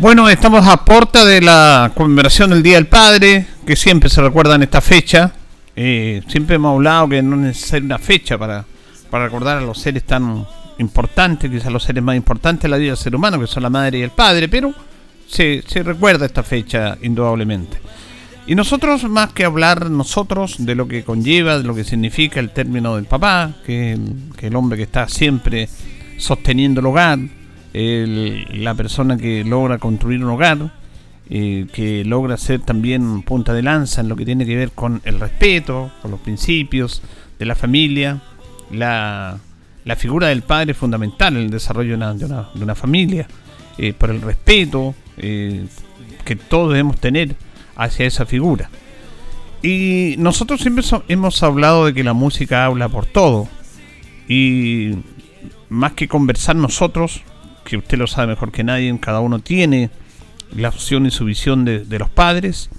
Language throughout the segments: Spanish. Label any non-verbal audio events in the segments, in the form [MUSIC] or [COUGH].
Bueno, estamos a puerta de la conmemoración del Día del Padre, que siempre se recuerda en esta fecha. Eh, siempre hemos hablado que no es necesaria una fecha para, para recordar a los seres tan importantes, quizás los seres más importantes de la vida del ser humano, que son la madre y el padre, pero se, se recuerda esta fecha indudablemente. Y nosotros, más que hablar nosotros de lo que conlleva, de lo que significa el término del papá, que, que el hombre que está siempre sosteniendo el hogar, la persona que logra construir un hogar, eh, que logra ser también punta de lanza en lo que tiene que ver con el respeto, con los principios de la familia. La, figura del padre es fundamental en el desarrollo de una, familia, eh, por el respeto eh, que todos debemos tener hacia esa figura. Y nosotros siempre hemos hablado de que la música habla por todo. Y más que conversar nosotros, que usted lo sabe mejor que nadie, cada uno tiene la opción y su visión de, los padres.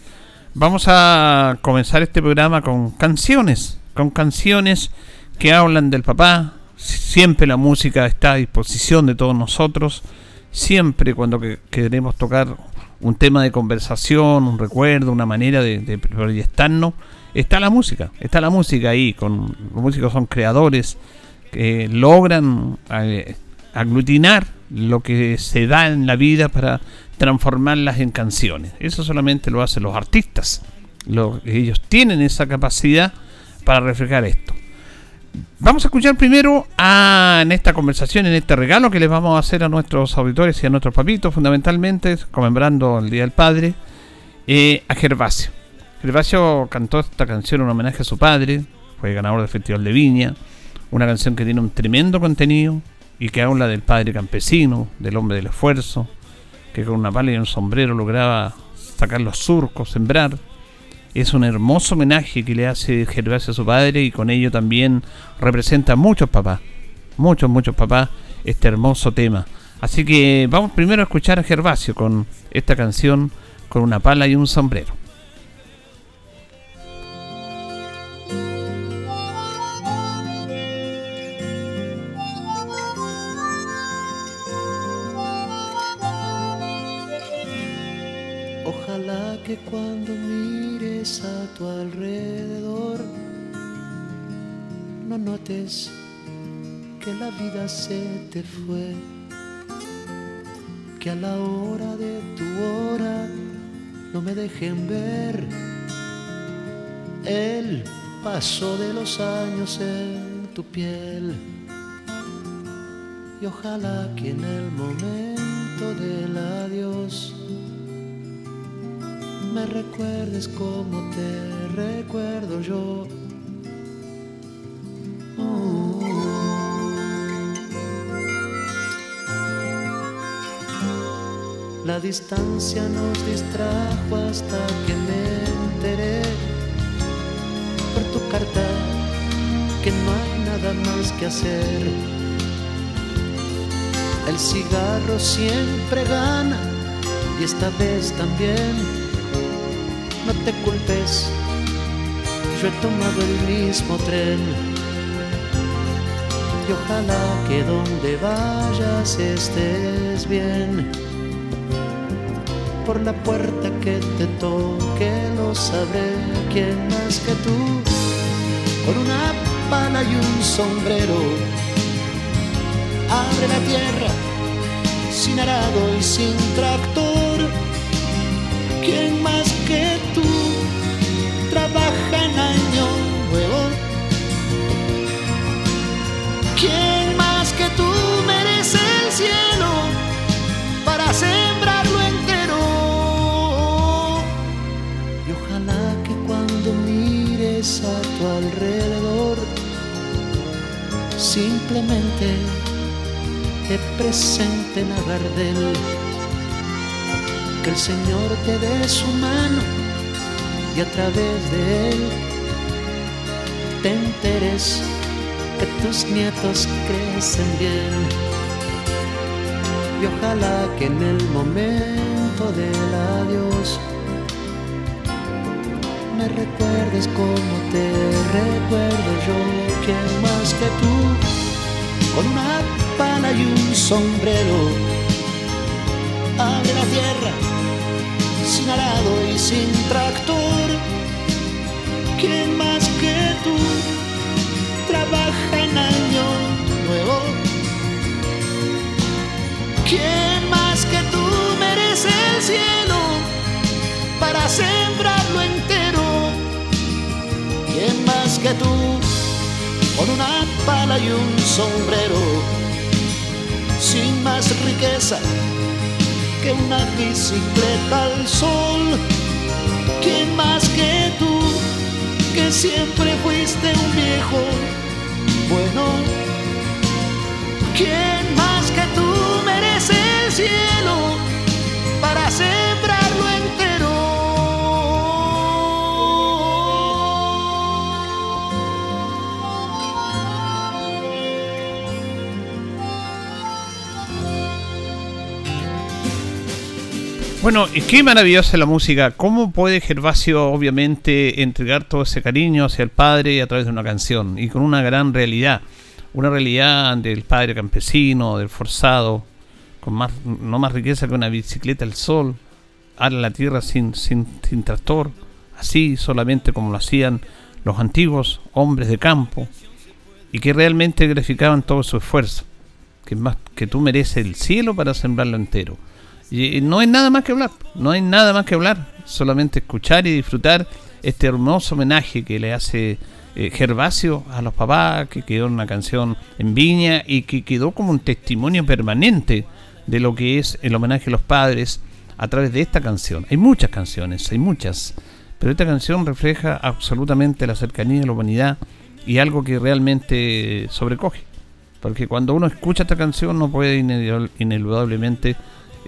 Vamos a comenzar este programa con canciones, con canciones que hablan del papá. Siempre la música está a disposición de todos nosotros. Siempre cuando queremos tocar un tema de conversación, un recuerdo, una manera de, proyectarnos, está la música. Está la música ahí. Con, los músicos son creadores que logran eh, aglutinar lo que se da en la vida para transformarlas en canciones. Eso solamente lo hacen los artistas. ellos tienen esa capacidad para reflejar esto. Vamos a escuchar primero en esta conversación, en este regalo que les vamos a hacer a nuestros auditores y a nuestros papitos, fundamentalmente conmemorando el Día del Padre, eh, a Gervasio. Gervasio cantó esta canción en homenaje a su padre, fue ganador del Festival de Viña, una canción que tiene un tremendo contenido, y que habla del padre campesino, del hombre del esfuerzo, que con una pala y un sombrero lograba sacar los surcos, sembrar. Es un hermoso homenaje que le hace Gervasio a su padre y con ello también representa a muchos papás, muchos, muchos papás, este hermoso tema. Así que vamos primero a escuchar a Gervasio con esta canción, con una pala y un sombrero. Que cuando mires a tu alrededor no notes que la vida se te fue, que a la hora de tu hora no me dejen ver el paso de los años en tu piel. Y ojalá que en el momento del adiós me recuerdes como te recuerdo yo. Oh. La distancia nos distrajo hasta que me enteré por tu carta que no hay nada más que hacer. El cigarro siempre gana y esta vez también te culpes, yo he tomado el mismo tren. Y ojalá que donde vayas estés bien. Por la puerta que te toque lo sabré quién más que tú. Con una pala y un sombrero, abre la tierra sin arado y sin tractor. ¿Quién más que tú cañón, huevón. ¿Quién más que tú merece el cielo para sembrarlo entero? Y ojalá que cuando mires a tu alrededor, simplemente te presenten a Gardel. Que el Señor te dé su mano y a través de él te enteres que tus nietos crecen bien. Y ojalá que en el momento del adiós me recuerdes como te recuerdo yo, quien más que tú, con una pala y un sombrero, abre la tierra, sin arado y sin tractor, quien más que tú, trabaja en año nuevo, quien más que tú merece el cielo para sembrarlo entero ¿Quién más que tú? Con una pala y un sombrero, sin más riqueza que una bicicleta al sol. ¿Quién más que tú? Que siempre fuiste un viejo bueno. ¿Quién más que tú merece el cielo para sembrarlo Bueno, y qué maravillosa la música. ¿Cómo puede Gervasio, obviamente, entregar todo ese cariño hacia el padre a través de una canción? Y con una gran realidad. Una realidad del padre campesino, del forzado, con más, no más riqueza que una bicicleta al sol, a la tierra sin, sin, sin tractor, así solamente como lo hacían los antiguos hombres de campo, y que realmente graficaban todo su esfuerzo. Que, más, que tú mereces el cielo para sembrarlo entero y no hay nada más que hablar, no hay nada más que hablar, solamente escuchar y disfrutar este hermoso homenaje que le hace eh, Gervasio a los papás, que quedó en una canción en Viña y que quedó como un testimonio permanente de lo que es el homenaje a los padres a través de esta canción. Hay muchas canciones, hay muchas, pero esta canción refleja absolutamente la cercanía de la humanidad y algo que realmente sobrecoge. Porque cuando uno escucha esta canción no puede ineludablemente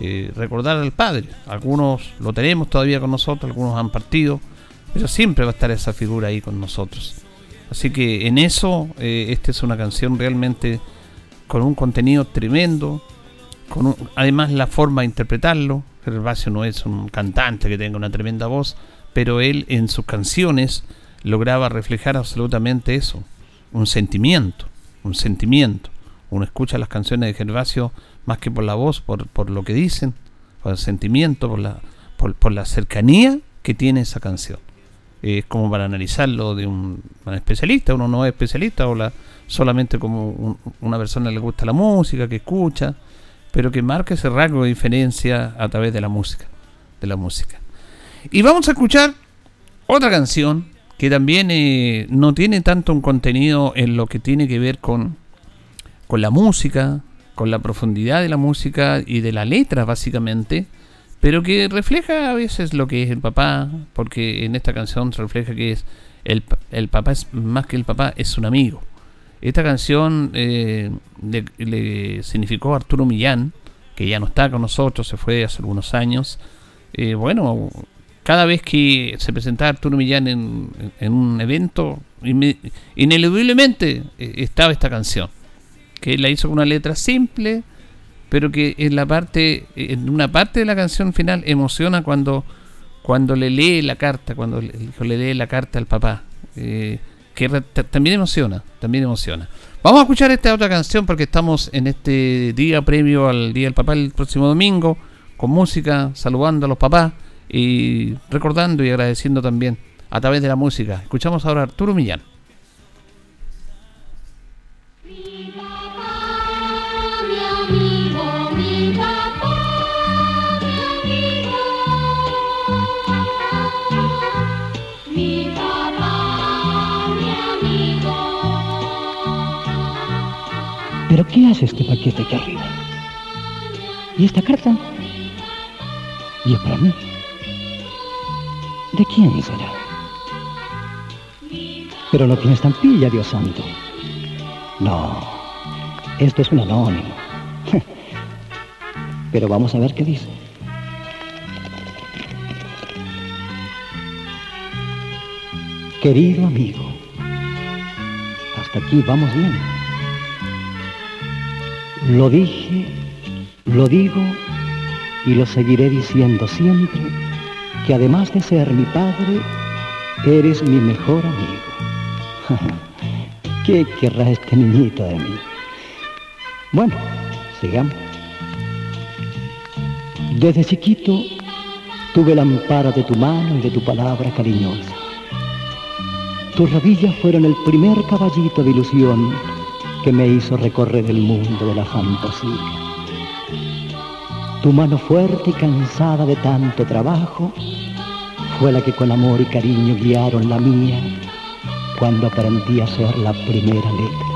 eh, recordar al Padre. Algunos lo tenemos todavía con nosotros, algunos han partido, pero siempre va a estar esa figura ahí con nosotros. Así que en eso, eh, esta es una canción realmente con un contenido tremendo, con además la forma de interpretarlo. Gervasio no es un cantante que tenga una tremenda voz, pero él en sus canciones lograba reflejar absolutamente eso, un sentimiento, un sentimiento. Uno escucha las canciones de Gervasio más que por la voz, por, por lo que dicen, por el sentimiento, por la, por, la cercanía que tiene esa canción. Es como para analizarlo de un, especialista, uno no es especialista, o la, solamente como una persona le gusta la música, que escucha, pero que marca ese rasgo de diferencia a través de la música, de la música. Y vamos a escuchar otra canción que también eh, no tiene tanto un contenido en lo que tiene que ver con, con la música, con la profundidad de la música y de la letra básicamente, pero que refleja a veces lo que es el papá, porque en esta canción se refleja que es el, el papá es más que el papá, es un amigo. Esta canción eh, le, significó a Arturo Millán, que ya no está con nosotros, se fue hace algunos años. Eh, bueno, cada vez que se presentaba Arturo Millán en, en un evento, ineludiblemente eh, estaba esta canción que la hizo con una letra simple, pero que en la parte, en una parte de la canción final emociona cuando, cuando le lee la carta, cuando hijo le lee la carta al papá. Eh, que también emociona, también emociona. Vamos a escuchar esta otra canción porque estamos en este día premio al Día del Papá el próximo domingo, con música, saludando a los papás y recordando y agradeciendo también a través de la música. Escuchamos ahora a Arturo Millán. ¿Pero qué hace este paquete aquí arriba? ¿Y esta carta? ¿Y es para mí? ¿De quién será? Pero no tiene estampilla, Dios santo. No, esto es un anónimo. [LAUGHS] Pero vamos a ver qué dice. Querido amigo, hasta aquí vamos bien. Lo dije, lo digo y lo seguiré diciendo siempre que además de ser mi padre, eres mi mejor amigo. [LAUGHS] ¿Qué querrá este niñito de mí? Bueno, sigamos. Desde chiquito tuve la amparo de tu mano y de tu palabra cariñosa. Tus rodillas fueron el primer caballito de ilusión que me hizo recorrer el mundo de la fantasía. Tu mano fuerte y cansada de tanto trabajo fue la que con amor y cariño guiaron la mía cuando aprendí a ser la primera letra.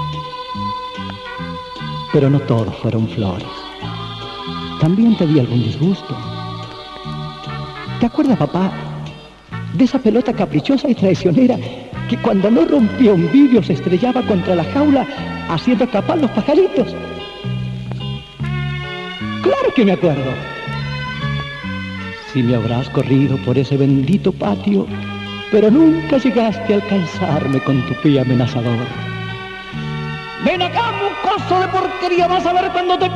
Pero no todos fueron flores. También te di algún disgusto. ¿Te acuerdas, papá, de esa pelota caprichosa y traicionera que cuando no rompía un vidrio se estrellaba contra la jaula haciendo escapar los pajaritos? Claro que me acuerdo. Si me habrás corrido por ese bendito patio, pero nunca llegaste a alcanzarme con tu pie amenazador. Ven acá, mocoso de porquería, vas a ver cuando te...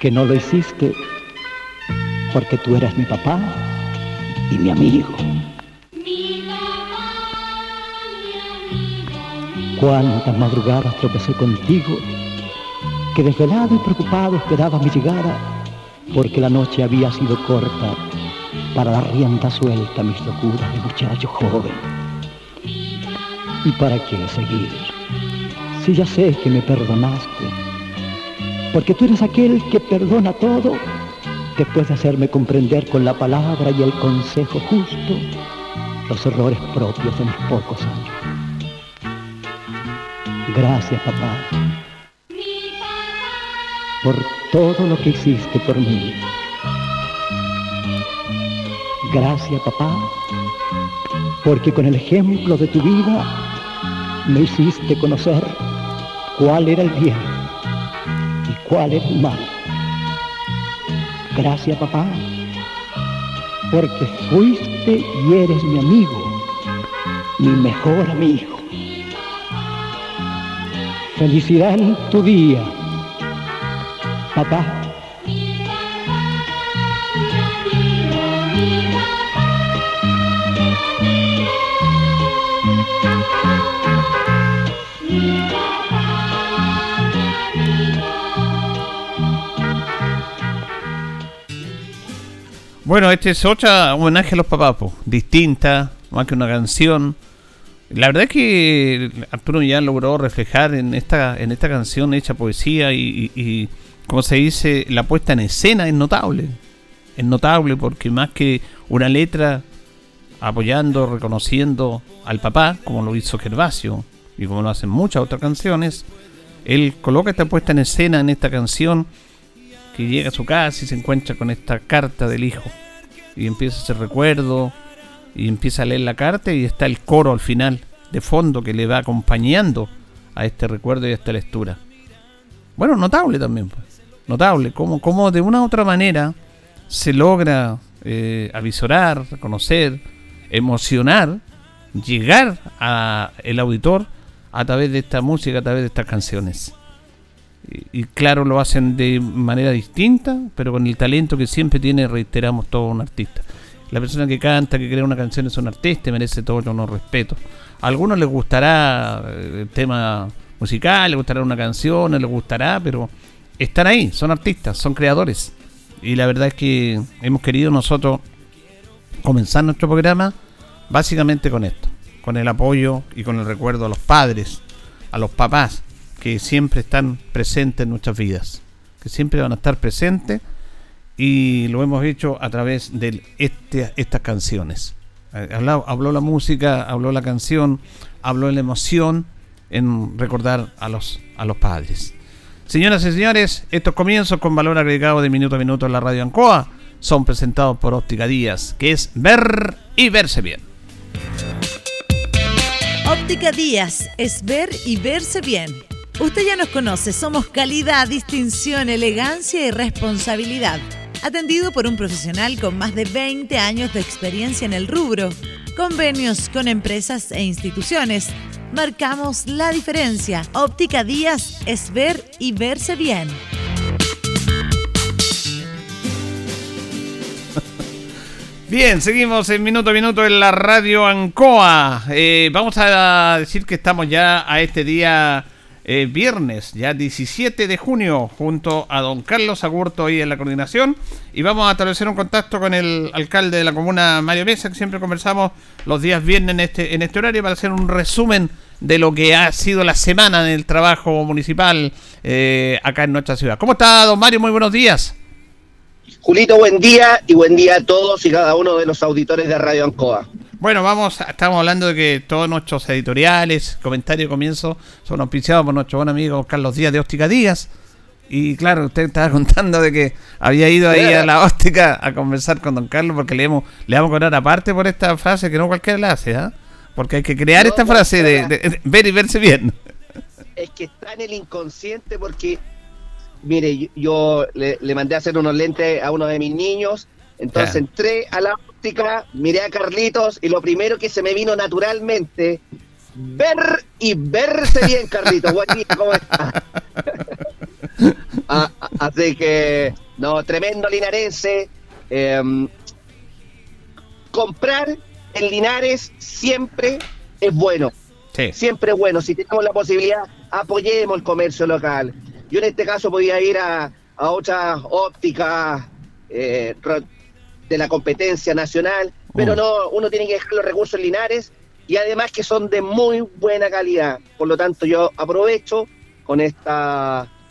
Que no lo hiciste porque tú eras mi papá y mi amigo. Cuántas madrugadas tropecé contigo que desvelado y preocupado esperaba mi llegada, porque la noche había sido corta para dar rienda suelta a mis locuras de muchacho joven. ¿Y para qué seguir? Si ya sé que me perdonaste, porque tú eres aquel que perdona todo después de hacerme comprender con la palabra y el consejo justo los errores propios de mis pocos años. Gracias, papá por todo lo que hiciste por mí. Gracias, papá, porque con el ejemplo de tu vida me hiciste conocer cuál era el bien y cuál era el mal. Gracias, papá, porque fuiste y eres mi amigo, mi mejor amigo. Felicidad en tu día papá. Bueno, este es otra homenaje a los papás, distinta, más que una canción. La verdad es que Arturo ya logró reflejar en esta, en esta canción hecha poesía y como se dice, la puesta en escena es notable. Es notable porque más que una letra apoyando, reconociendo al papá, como lo hizo Gervasio y como lo hacen muchas otras canciones, él coloca esta puesta en escena en esta canción que llega a su casa y se encuentra con esta carta del hijo y empieza hacer recuerdo y empieza a leer la carta y está el coro al final de fondo que le va acompañando a este recuerdo y a esta lectura. Bueno, notable también. Pues notable, como, como de una u otra manera se logra eh, avisorar, reconocer, emocionar, llegar a el auditor a través de esta música, a través de estas canciones. Y, claro, lo hacen de manera distinta, pero con el talento que siempre tiene, reiteramos, todo un artista. La persona que canta, que crea una canción es un artista y merece todo nuestro respeto. A algunos les gustará eh, el tema musical, les gustará una canción, les gustará, pero están ahí, son artistas, son creadores. Y la verdad es que hemos querido nosotros comenzar nuestro programa básicamente con esto, con el apoyo y con el recuerdo a los padres, a los papás que siempre están presentes en nuestras vidas, que siempre van a estar presentes y lo hemos hecho a través de este, estas canciones. Eh, habló, habló la música, habló la canción, habló la emoción en recordar a los, a los padres. Señoras y señores, estos comienzos con valor agregado de minuto a minuto en la radio Ancoa son presentados por Óptica Díaz, que es ver y verse bien. Óptica Díaz es ver y verse bien. Usted ya nos conoce, somos calidad, distinción, elegancia y responsabilidad. Atendido por un profesional con más de 20 años de experiencia en el rubro, convenios con empresas e instituciones. Marcamos la diferencia. Óptica Díaz es ver y verse bien. Bien, seguimos en minuto a minuto en la radio Ancoa. Eh, vamos a decir que estamos ya a este día eh, viernes, ya 17 de junio, junto a don Carlos Agurto ahí en la coordinación. Y vamos a establecer un contacto con el alcalde de la comuna, Mario Mesa, que siempre conversamos los días viernes en este, en este horario para hacer un resumen de lo que ha sido la semana del trabajo municipal eh, acá en nuestra ciudad. ¿Cómo está, don Mario? Muy buenos días. Julito, buen día y buen día a todos y cada uno de los auditores de Radio Ancoa. Bueno, vamos, estamos hablando de que todos nuestros editoriales, comentarios comienzo son auspiciados por nuestro buen amigo Carlos Díaz de Óptica Díaz. Y claro, usted estaba [LAUGHS] contando de que había ido ahí a la óptica a conversar con don Carlos porque le, hemos, le vamos a cobrar aparte por esta frase que no cualquiera la hace, ¿ah? Porque hay que crear esta frase de, ver y verse bien. Es que está en el inconsciente porque mire, yo, le, mandé a hacer unos lentes a uno de mis niños, entonces entré a la óptica, miré a Carlitos y lo primero que se me vino naturalmente, ver y verse bien, Carlitos. [LAUGHS] ¿cómo estás? [LAUGHS] Ah, ah, así que, no, tremendo linarense. Em, comprar en Linares siempre es bueno. Siempre es bueno. Si tenemos la posibilidad, apoyemos el comercio local. Yo en este caso podía ir a, a otras ópticas eh, de la competencia nacional, pero mm. no, uno tiene que dejar los recursos Linares y además que son de muy buena calidad. Por lo tanto, yo aprovecho con este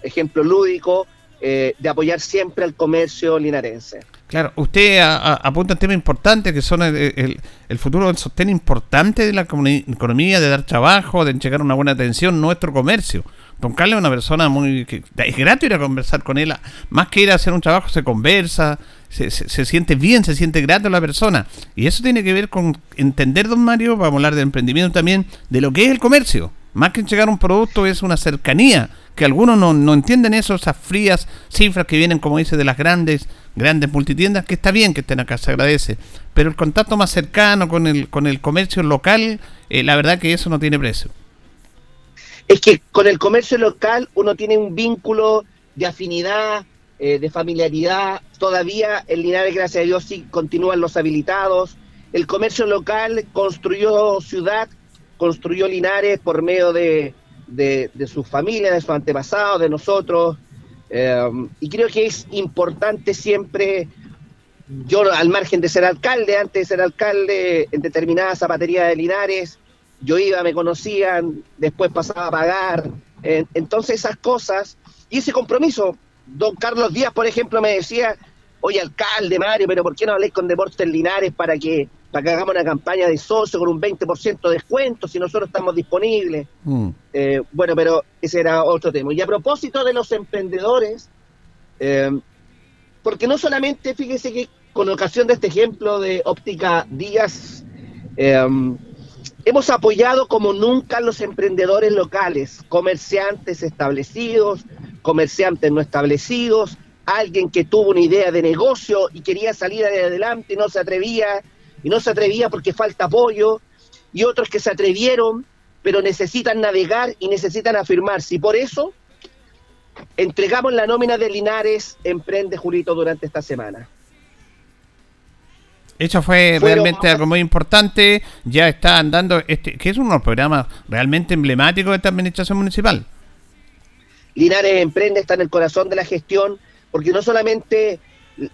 ejemplo lúdico eh, de apoyar siempre al comercio linarense. Claro, usted apunta un tema importante que son el, futuro del sostén importante de la economía, de dar trabajo, de entregar una buena atención, nuestro comercio. Don Carlos es una persona muy... es grato ir a conversar con él. Más que ir a hacer un trabajo, se conversa, se, se, siente bien, se siente grato la persona. Y eso tiene que ver con entender, don Mario, vamos a hablar de emprendimiento también, de lo que es el comercio. Más que entregar un producto es una cercanía, que algunos no, no entienden eso, esas frías cifras que vienen, como dice, de las grandes, grandes multitiendas, que está bien que estén acá, se agradece. Pero el contacto más cercano con el, con el comercio local, eh, la verdad que eso no tiene precio es que con el comercio local uno tiene un vínculo de afinidad, eh, de familiaridad. Todavía en Linares, gracias a Dios, sí continúan los habilitados. El comercio local construyó ciudad, construyó Linares por medio de, de, sus familias, de sus antepasados, de nosotros. Eh, y creo que es importante siempre, yo al margen de ser alcalde, antes de ser alcalde en determinada zapatería de Linares, yo iba, me conocían, después pasaba a pagar. entonces esas cosas y ese compromiso. Don Carlos Díaz, por ejemplo, me decía, oye, alcalde Mario, pero ¿por qué no habléis con Deportes Linares para que, para que hagamos una campaña de socio con un 20% de descuento si nosotros estamos disponibles? Mm. Eh, bueno, pero ese era otro tema. Y a propósito de los emprendedores, eh, porque no solamente, fíjese que con ocasión de este ejemplo de óptica Díaz, eh, Hemos apoyado como nunca a los emprendedores locales, comerciantes establecidos, comerciantes no establecidos, alguien que tuvo una idea de negocio y quería salir adelante y no se atrevía, y no se atrevía porque falta apoyo, y otros que se atrevieron, pero necesitan navegar y necesitan afirmarse. Y por eso entregamos la nómina de Linares Emprende Julito durante esta semana. Eso fue realmente algo muy importante. Ya está andando, este, que es uno de los programas realmente emblemáticos de esta administración municipal. Linares Emprende está en el corazón de la gestión, porque no solamente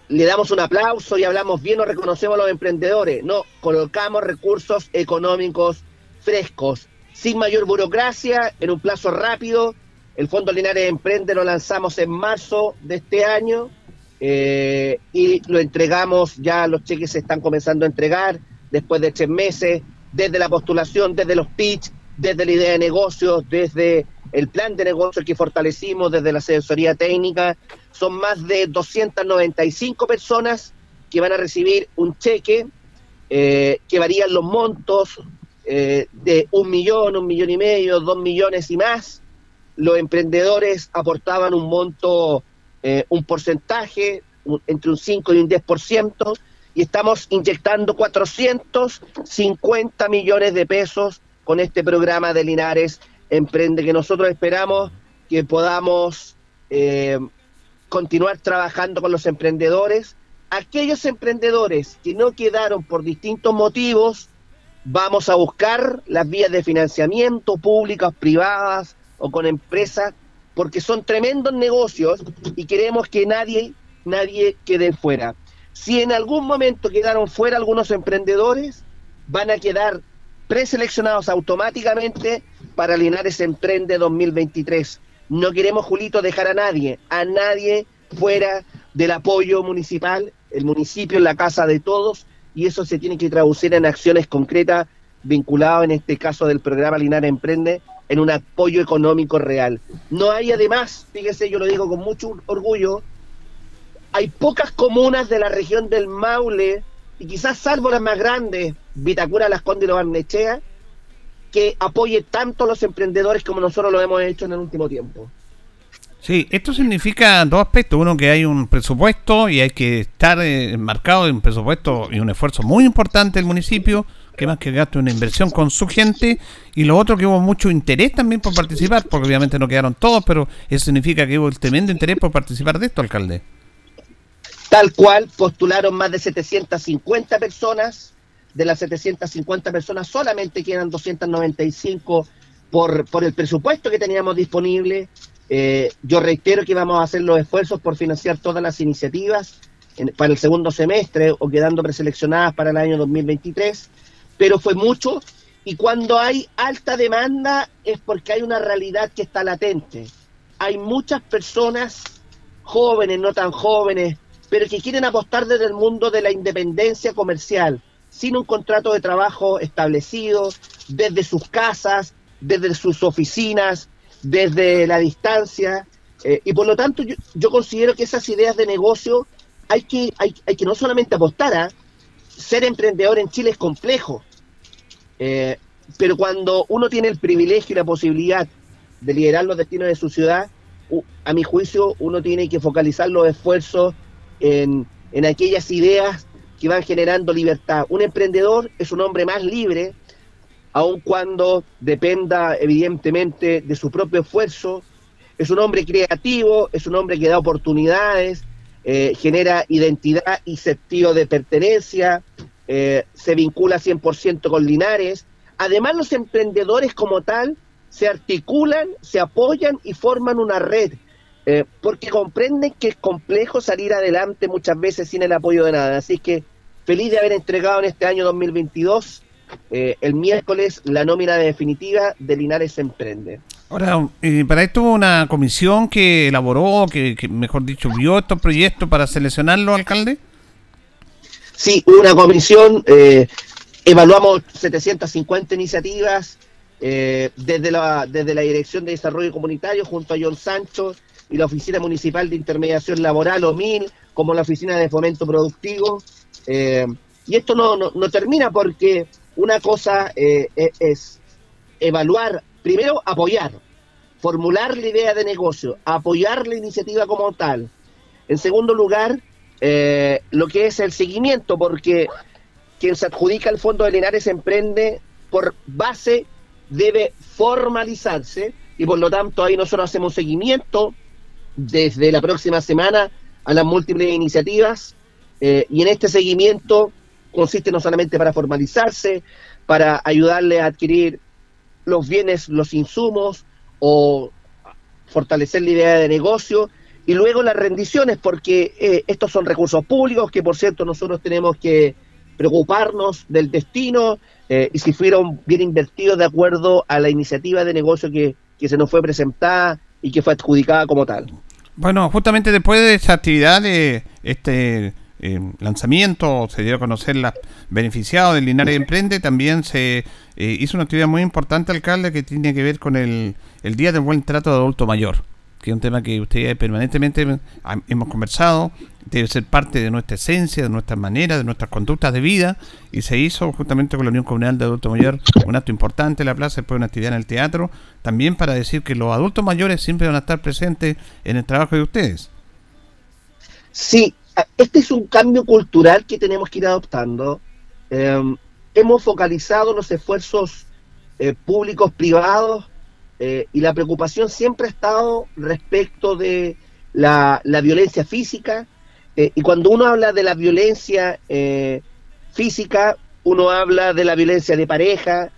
le damos un aplauso y hablamos bien o reconocemos a los emprendedores, no, colocamos recursos económicos frescos, sin mayor burocracia, en un plazo rápido. El Fondo Linares Emprende lo lanzamos en marzo de este año eh, y lo entregamos, ya los cheques se están comenzando a entregar después de tres meses, desde la postulación, desde los pitch, desde la idea de negocios, desde el plan de negocios que fortalecimos, desde la asesoría técnica. Son más de 295 personas que van a recibir un cheque, eh, que varían los montos, eh, de un millón, un millón y medio, dos millones y más, los emprendedores aportaban un monto, eh, un porcentaje entre un 5 y un 10%, y estamos inyectando 450 millones de pesos con este programa de Linares Emprende, que nosotros esperamos que podamos eh, continuar trabajando con los emprendedores. Aquellos emprendedores que no quedaron por distintos motivos, vamos a buscar las vías de financiamiento públicas, privadas o con empresas, porque son tremendos negocios y queremos que nadie, nadie quede fuera. Si en algún momento quedaron fuera algunos emprendedores, van a quedar preseleccionados automáticamente para Linares Emprende 2023. No queremos, Julito, dejar a nadie, a nadie fuera del apoyo municipal, el municipio en la casa de todos, y eso se tiene que traducir en acciones concretas vinculadas, en este caso del programa Linares Emprende, en un apoyo económico real. No hay además, fíjese, yo lo digo con mucho orgullo, hay pocas comunas de la región del Maule, y quizás salvo las más grandes, Vitacura, Las Condes y Los que apoye tanto a los emprendedores como nosotros lo hemos hecho en el último tiempo. Sí, esto significa dos aspectos. Uno, que hay un presupuesto y hay que estar enmarcado en un presupuesto y un esfuerzo muy importante del municipio, que más que gasto una inversión con su gente. Y lo otro, que hubo mucho interés también por participar, porque obviamente no quedaron todos, pero eso significa que hubo el tremendo interés por participar de esto, alcalde. Tal cual, postularon más de 750 personas de las 750 personas solamente quedan 295 por, por el presupuesto que teníamos disponible. Eh, yo reitero que vamos a hacer los esfuerzos por financiar todas las iniciativas para el segundo semestre o quedando preseleccionadas para el año 2023, pero fue mucho y cuando hay alta demanda es porque hay una realidad que está latente. Hay muchas personas jóvenes, no tan jóvenes, pero que quieren apostar desde el mundo de la independencia comercial, sin un contrato de trabajo establecido, desde sus casas, desde sus oficinas, desde la distancia. Eh, y por lo tanto yo, considero que esas ideas de negocio hay que, hay, hay que no solamente apostar a ser emprendedor en Chile es complejo, eh, pero cuando uno tiene el privilegio y la posibilidad de liderar los destinos de su ciudad, a mi juicio uno tiene que focalizar los esfuerzos en, en aquellas ideas que van generando libertad. Un emprendedor es un hombre más libre, aun cuando dependa evidentemente de su propio esfuerzo. Es un hombre creativo, es un hombre que da oportunidades, eh, genera identidad y sentido de pertenencia, eh, se vincula 100% con Linares. Además, los emprendedores como tal se articulan, se apoyan y forman una red, eh, porque comprenden que es complejo salir adelante muchas veces sin el apoyo de nada. Así que feliz de haber entregado en este año 2022 eh, el miércoles la nómina definitiva de Linares Emprende. Ahora, eh, para esto hubo una comisión que elaboró, que, mejor dicho, vio estos proyectos para seleccionarlo, alcalde. Sí, hubo una comisión, eh, evaluamos 750 iniciativas desde, la, desde la Dirección de Desarrollo Comunitario junto a John Sancho y la Oficina Municipal de Intermediación Laboral, OMIL, como la Oficina de Fomento Productivo. Eh, y esto no, no, termina porque una cosa eh, e, es evaluar, primero apoyar, formular la idea de negocio, apoyar la iniciativa como tal. En segundo lugar, eh, lo que es el seguimiento, porque quien se adjudica el Fondo de Linares Emprende por base debe formalizarse y por lo tanto ahí nosotros hacemos seguimiento desde la próxima semana a las múltiples iniciativas eh, y en este seguimiento consiste no solamente para formalizarse, para ayudarle a adquirir los bienes, los insumos o fortalecer la idea de negocio y luego las rendiciones, porque eh, estos son recursos públicos que por cierto nosotros tenemos que preocuparnos del destino eh, y si fueron bien invertidos de acuerdo a la iniciativa de negocio que, que se nos fue presentada y que fue adjudicada como tal. Bueno, justamente después de esa actividad de este eh, lanzamiento, se dio a conocer las beneficiados del Linares Emprende, también se eh, hizo una actividad muy importante, alcalde, que tiene que ver con el, el Día del Buen Trato de Adulto Mayor, que es un tema que ustedes permanentemente hemos conversado, debe ser parte de nuestra esencia, de nuestra manera, de nuestras conductas de vida, y se hizo justamente con la Unión Comunal de Adultos Mayores un acto importante en la plaza, después una actividad en el teatro, también para decir que los adultos mayores siempre van a estar presentes en el trabajo de ustedes. Sí, este es un cambio cultural que tenemos que ir adoptando. Em, hemos focalizado los esfuerzos eh, públicos, privados, eh, y la preocupación siempre ha estado respecto de la, violencia física. Eh, y cuando uno habla de la violencia física, uno habla de la violencia de pareja,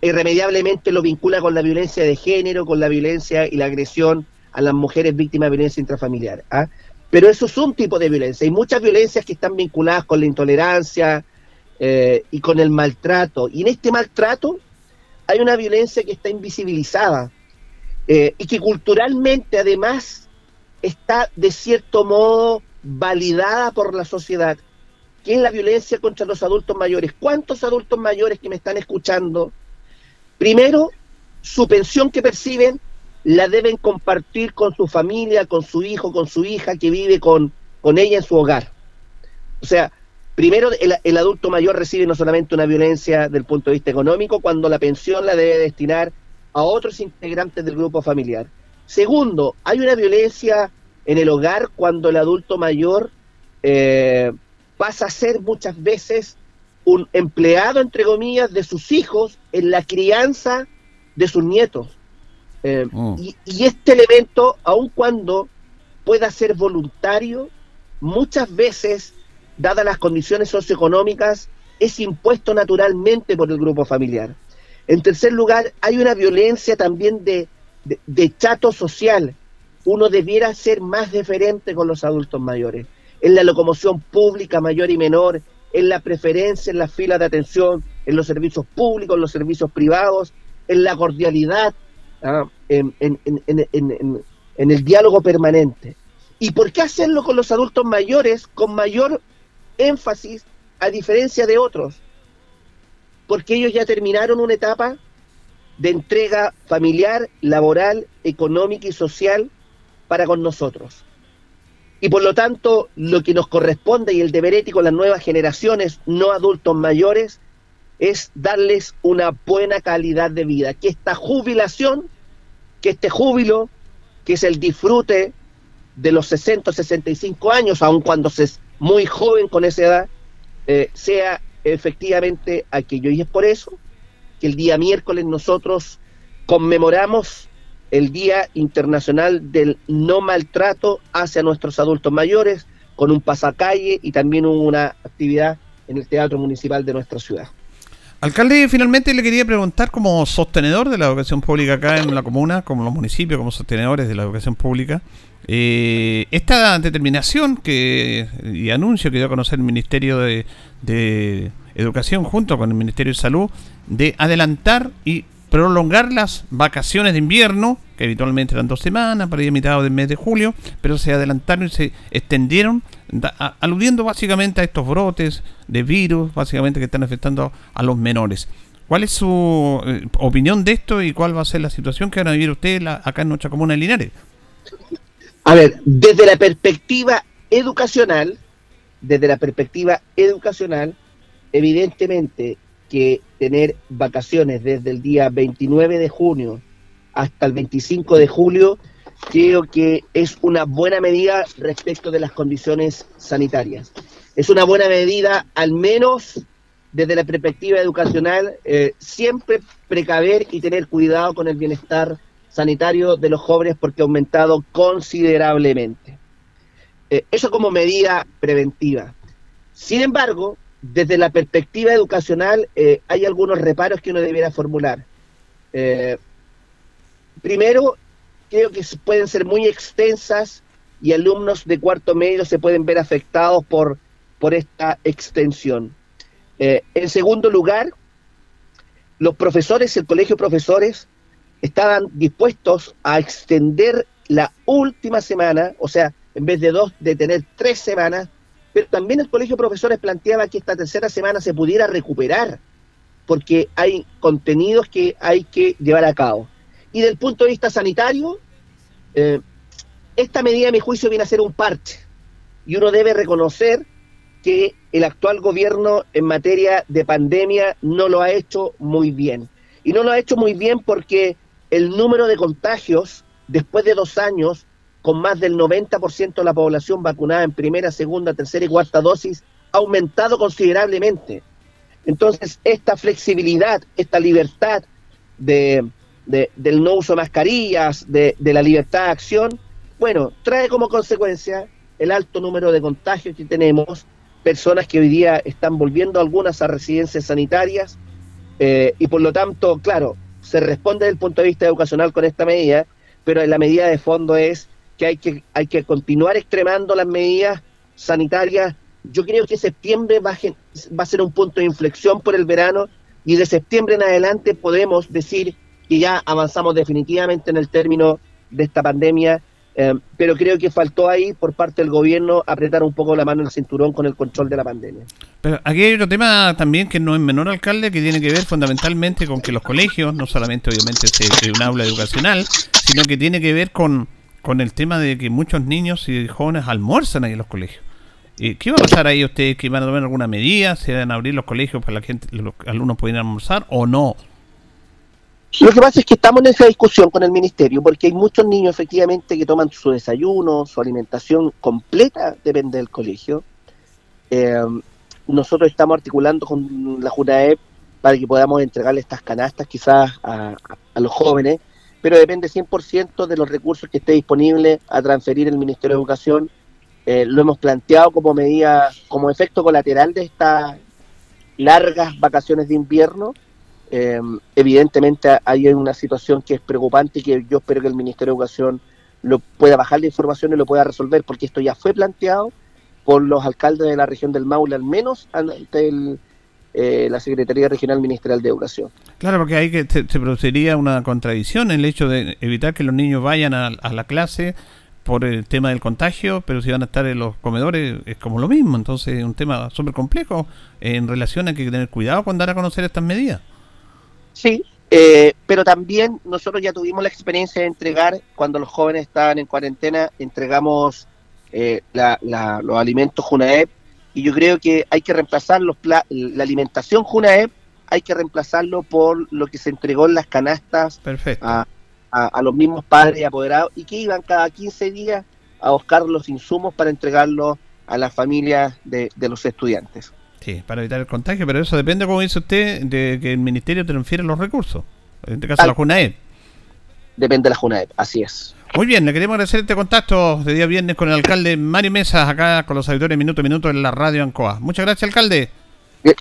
irremediablemente lo vincula con la violencia de género, con la violencia y la agresión a las mujeres víctimas de violencia intrafamiliar. ¿ah? Pero eso es un tipo de violencia. Hay muchas violencias que están vinculadas con la intolerancia y con el maltrato. Y en este maltrato hay una violencia que está invisibilizada eh, y que culturalmente además está de cierto modo validada por la sociedad, que es la violencia contra los adultos mayores. ¿Cuántos adultos mayores que me están escuchando, primero, su pensión que perciben la deben compartir con su familia, con su hijo, con su hija que vive con, con ella en su hogar? O sea, Primero, el, adulto mayor recibe no solamente una violencia del punto de vista económico, cuando la pensión la debe destinar a otros integrantes del grupo familiar. Segundo, hay una violencia en el hogar cuando el adulto mayor eh, pasa a ser muchas veces un empleado, entre comillas, de sus hijos en la crianza de sus nietos. Eh, oh. y, y, este elemento, aun cuando pueda ser voluntario, muchas veces dadas las condiciones socioeconómicas, es impuesto naturalmente por el grupo familiar. En tercer lugar, hay una violencia también de, de, chato social. Uno debiera ser más deferente con los adultos mayores, en la locomoción pública mayor y menor, en la preferencia, en la fila de atención, en los servicios públicos, en los servicios privados, en la cordialidad, ¿ah? en, en el diálogo permanente. ¿Y por qué hacerlo con los adultos mayores con mayor énfasis a diferencia de otros, porque ellos ya terminaron una etapa de entrega familiar, laboral, económica y social para con nosotros. Y por lo tanto, lo que nos corresponde y el deber ético a las nuevas generaciones, no adultos mayores, es darles una buena calidad de vida. Que esta jubilación, que este júbilo, que es el disfrute de los 60 65 años, aun cuando se muy joven con esa edad, eh, sea efectivamente aquello. Y es por eso que el día miércoles nosotros conmemoramos el Día Internacional del No Maltrato hacia nuestros adultos mayores con un pasacalle y también una actividad en el Teatro Municipal de nuestra ciudad. Alcalde, finalmente le quería preguntar como sostenedor de la educación pública acá en la comuna, como los municipios, como sostenedores de la educación pública, eh, esta determinación que y anuncio que dio a conocer el Ministerio de, Educación junto con el Ministerio de Salud de adelantar y prolongar las vacaciones de invierno, que habitualmente eran dos semanas para ir a mitad del mes de julio, pero se adelantaron y se extendieron, aludiendo básicamente a estos brotes de virus, básicamente que están afectando a los menores. ¿Cuál es su eh, opinión de esto y cuál va a ser la situación que van a vivir ustedes acá en nuestra comuna de Linares? A ver, desde la perspectiva educacional, desde la perspectiva educacional, evidentemente que tener vacaciones desde el día 29 de junio hasta el 25 de julio, creo que es una buena medida respecto de las condiciones sanitarias. Es una buena medida, al menos desde la perspectiva educacional, eh, siempre precaver y tener cuidado con el bienestar sanitario de los jóvenes porque ha aumentado considerablemente. Eh, eso como medida preventiva. Sin embargo, desde la perspectiva educacional eh, hay algunos reparos que uno debiera formular. Primero, creo que pueden ser muy extensas y alumnos de cuarto medio se pueden ver afectados por, por esta extensión. en segundo lugar, los profesores, el colegio de profesores, estaban dispuestos a extender la última semana, o sea, en vez de dos, de tener tres semanas, pero también el Colegio de Profesores planteaba que esta tercera semana se pudiera recuperar, porque hay contenidos que hay que llevar a cabo. Y del punto de vista sanitario, eh, esta medida, a mi juicio, viene a ser un parche. Y uno debe reconocer que el actual gobierno en materia de pandemia no lo ha hecho muy bien. Y no lo ha hecho muy bien porque el número de contagios, después de dos años, con más del 90% de la población vacunada en primera, segunda, tercera y cuarta dosis, ha aumentado considerablemente. Entonces, esta flexibilidad, esta libertad de, del no uso mascarillas, de, la libertad de acción, bueno, trae como consecuencia el alto número de contagios que tenemos, personas que hoy día están volviendo algunas a residencias sanitarias, eh, y por lo tanto, claro, se responde desde el punto de vista educacional con esta medida, pero la medida de fondo es que hay que, hay que continuar extremando las medidas sanitarias. Yo creo que septiembre va a ser un punto de inflexión por el verano y de septiembre en adelante podemos decir que ya avanzamos definitivamente en el término de esta pandemia eh, pero creo que faltó ahí por parte del gobierno apretar un poco la mano en el cinturón con el control de la pandemia. Pero aquí hay otro tema también que no es menor, alcalde, que tiene que ver fundamentalmente con que los colegios, no solamente obviamente es un aula educacional, sino que tiene que ver con, con el tema de que muchos niños y jóvenes almuerzan ahí en los colegios. ¿Y ¿Qué va a pasar ahí ustedes? ¿Que van a tomar alguna medida? ¿Se van a abrir los colegios para que la gente, los alumnos puedan almorzar o no? Lo que pasa es que estamos en esa discusión con el ministerio porque hay muchos niños efectivamente que toman su desayuno, su alimentación completa, depende del colegio. Eh, nosotros estamos articulando con la JUNAEP para que podamos entregarle estas canastas quizás a, los jóvenes, pero depende 100% de los recursos que esté disponible a transferir el Ministerio de Educación. Eh, lo hemos planteado como medida, como efecto colateral de estas largas vacaciones de invierno eh, evidentemente hay una situación que es preocupante y que yo espero que el Ministerio de Educación lo pueda bajar la información y lo pueda resolver, porque esto ya fue planteado por los alcaldes de la región del Maule, al menos ante eh, la Secretaría Regional Ministerial de Educación. Claro, porque ahí que se, produciría una contradicción el hecho de evitar que los niños vayan a, a la clase por el tema del contagio, pero si van a estar en los comedores es como lo mismo, entonces es un tema súper complejo en relación a que hay que tener cuidado cuando dar a conocer estas medidas. Sí, eh, pero también nosotros ya tuvimos la experiencia de entregar, cuando los jóvenes estaban en cuarentena, entregamos eh, los alimentos Junaep y yo creo que hay que reemplazar los la alimentación Junaep, hay que reemplazarlo por lo que se entregó en las canastas A, a, los mismos padres y apoderados y que iban cada 15 días a buscar los insumos para entregarlos a las familias de los estudiantes. Sí, para evitar el contagio, pero eso depende, como dice usted, de que el ministerio transfiera los recursos. En este caso, la JUNAEP. Depende de la JUNAEP, así es. Muy bien, le queremos agradecer este contacto de día viernes con el alcalde Mario Mesas, acá con los auditores Minuto a Minuto en la radio Ancoa. Muchas gracias, alcalde.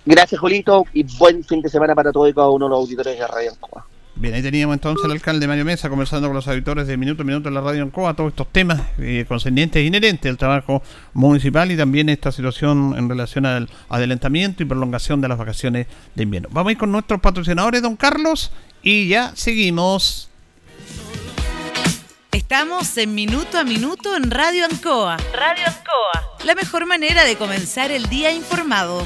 Gracias, Julito, y buen fin de semana para todos y cada uno de los auditores de la radio Ancoa. Bien, ahí teníamos entonces al alcalde Mario Mesa conversando con los auditores de Minuto a Minuto en la radio en Coa, todos estos temas eh, concernientes e inherentes al trabajo municipal y también esta situación en relación al adelantamiento y prolongación de las vacaciones de invierno. Vamos a ir con nuestros patrocinadores, don Carlos, y ya seguimos. Estamos en Minuto a Minuto en Radio Ancoa. Radio Ancoa. La mejor manera de comenzar el día informado.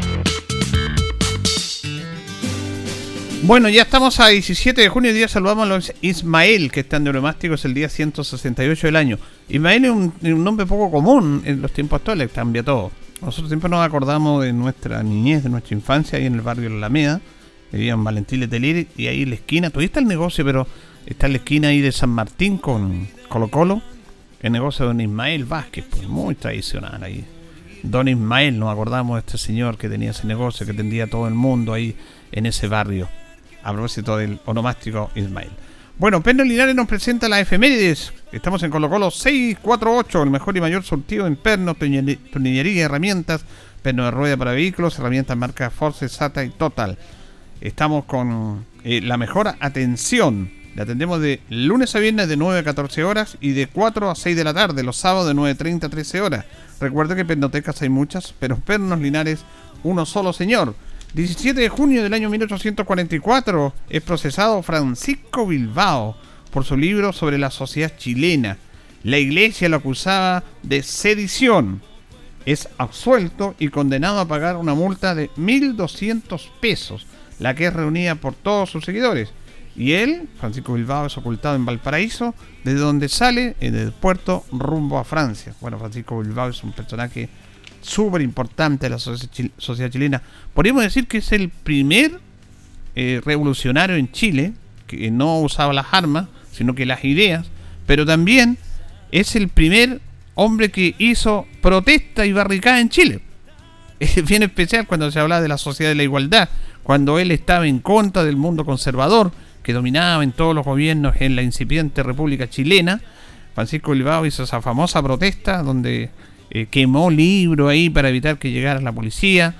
Bueno, ya estamos a 17 de junio, y día saludamos a los Ismael, que están de el día 168 del año. Ismael es un, nombre poco común en los tiempos actuales, cambia todo. Nosotros siempre nos acordamos de nuestra niñez, de nuestra infancia, ahí en el barrio de La Alameda, vivía en Valentín Letelier, y ahí en la esquina, todavía está el negocio, pero está en la esquina ahí de San Martín con Colo Colo, el negocio de don Ismael Vázquez, pues muy tradicional ahí. Don Ismael, nos acordamos de este señor que tenía ese negocio, que atendía a todo el mundo ahí en ese barrio. A propósito del onomástico Ismael. Bueno, Perno Linares nos presenta la efemérides. Estamos en Colo Colo 648, el mejor y mayor surtido en pernos, tornillería y herramientas, perno de rueda para vehículos, herramientas marca Force, SATA y Total. Estamos con eh, la mejor atención. Le atendemos de lunes a viernes de 9 a 14 horas y de 4 a 6 de la tarde, los sábados de 9.30 a 13 horas. Recuerde que pernotecas hay muchas, pero pernos linares, uno solo señor. 17 de junio del año 1844 es procesado Francisco Bilbao por su libro sobre la sociedad chilena. La iglesia lo acusaba de sedición. Es absuelto y condenado a pagar una multa de 1.200 pesos, la que es reunida por todos sus seguidores. Y él, Francisco Bilbao, es ocultado en Valparaíso, desde donde sale en el puerto rumbo a Francia. Bueno, Francisco Bilbao es un personaje súper importante de la sociedad chilena. Podríamos decir que es el primer eh, revolucionario en Chile que no usaba las armas, sino que las ideas, pero también es el primer hombre que hizo protesta y barricada en Chile. [LAUGHS] Es bien especial cuando se habla de la sociedad de la igualdad, cuando él estaba en contra del mundo conservador que dominaba en todos los gobiernos en la incipiente República Chilena. Francisco Bilbao hizo esa famosa protesta donde eh, quemó libros ahí para evitar que llegara la policía.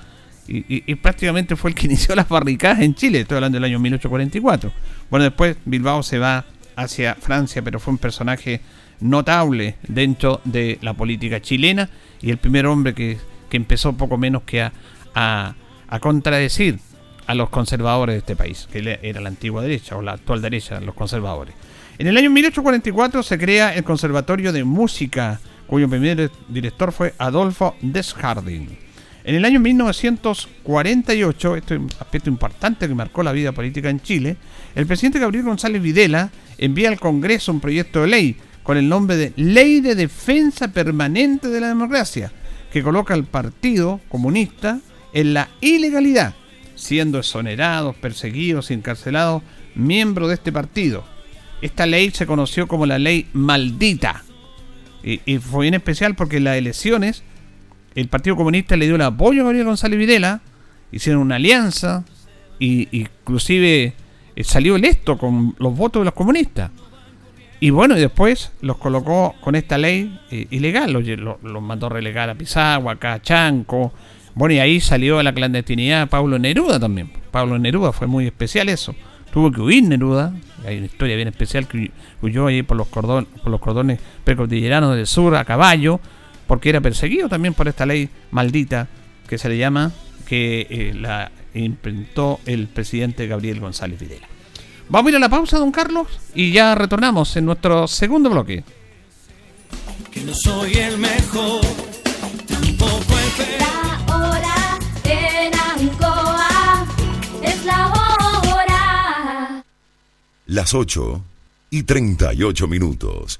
Y, prácticamente fue el que [LAUGHS] inició las barricadas en Chile, estoy hablando del año 1844. Bueno, después Bilbao se va hacia Francia, pero fue un personaje notable dentro de la política chilena y el primer hombre que, empezó poco menos que a, a, contradecir a los conservadores de este país, que era la antigua derecha o la actual derecha, los conservadores. En el año 1844 se crea el Conservatorio de Música cuyo primer director fue Adolfo Desjardins. En el año 1948, este es un aspecto importante que marcó la vida política en Chile, el presidente Gabriel González Videla envía al Congreso un proyecto de ley con el nombre de Ley de Defensa Permanente de la Democracia, que coloca al Partido Comunista en la ilegalidad, siendo exonerados, perseguidos y encarcelados miembros de este partido. Esta ley se conoció como la ley maldita y, fue bien especial porque en las elecciones el Partido Comunista le dio el apoyo a Gabriel González Videla, hicieron una alianza, y inclusive eh, salió electo con los votos de los comunistas. Y bueno, y después los colocó con esta ley eh, ilegal, los, los, mandó relegar a Pisagua, acá a Chanco. Bueno, y ahí salió la clandestinidad Pablo Neruda también. Pablo Neruda fue muy especial eso. Tuvo que huir Neruda, hay una historia bien especial que huyó ahí por los, cordones, por los cordones precordilleranos del sur a caballo, porque era perseguido también por esta ley maldita que se le llama, que eh, la imprintó el presidente Gabriel González Videla. Vamos a ir a la pausa, don Carlos, y ya retornamos en nuestro segundo bloque. Que no soy el mejor, tampoco el La las 8 y 38 minutos.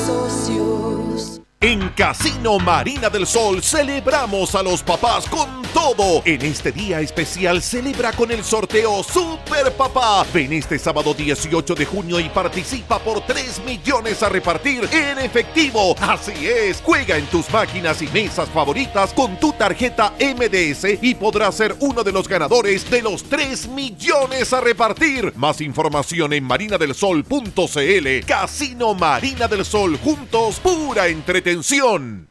En Casino Marina del Sol celebramos a los papás con todo. En este día especial celebra con el sorteo Super Papá. Ven este sábado 18 de junio y participa por 3 millones a repartir en efectivo. Así es, juega en tus máquinas y mesas favoritas con tu tarjeta MDS y podrás ser uno de los ganadores de los 3 millones a repartir. Más información en marinadelsol.cl. Casino Marina del Sol, juntos, pura entretención.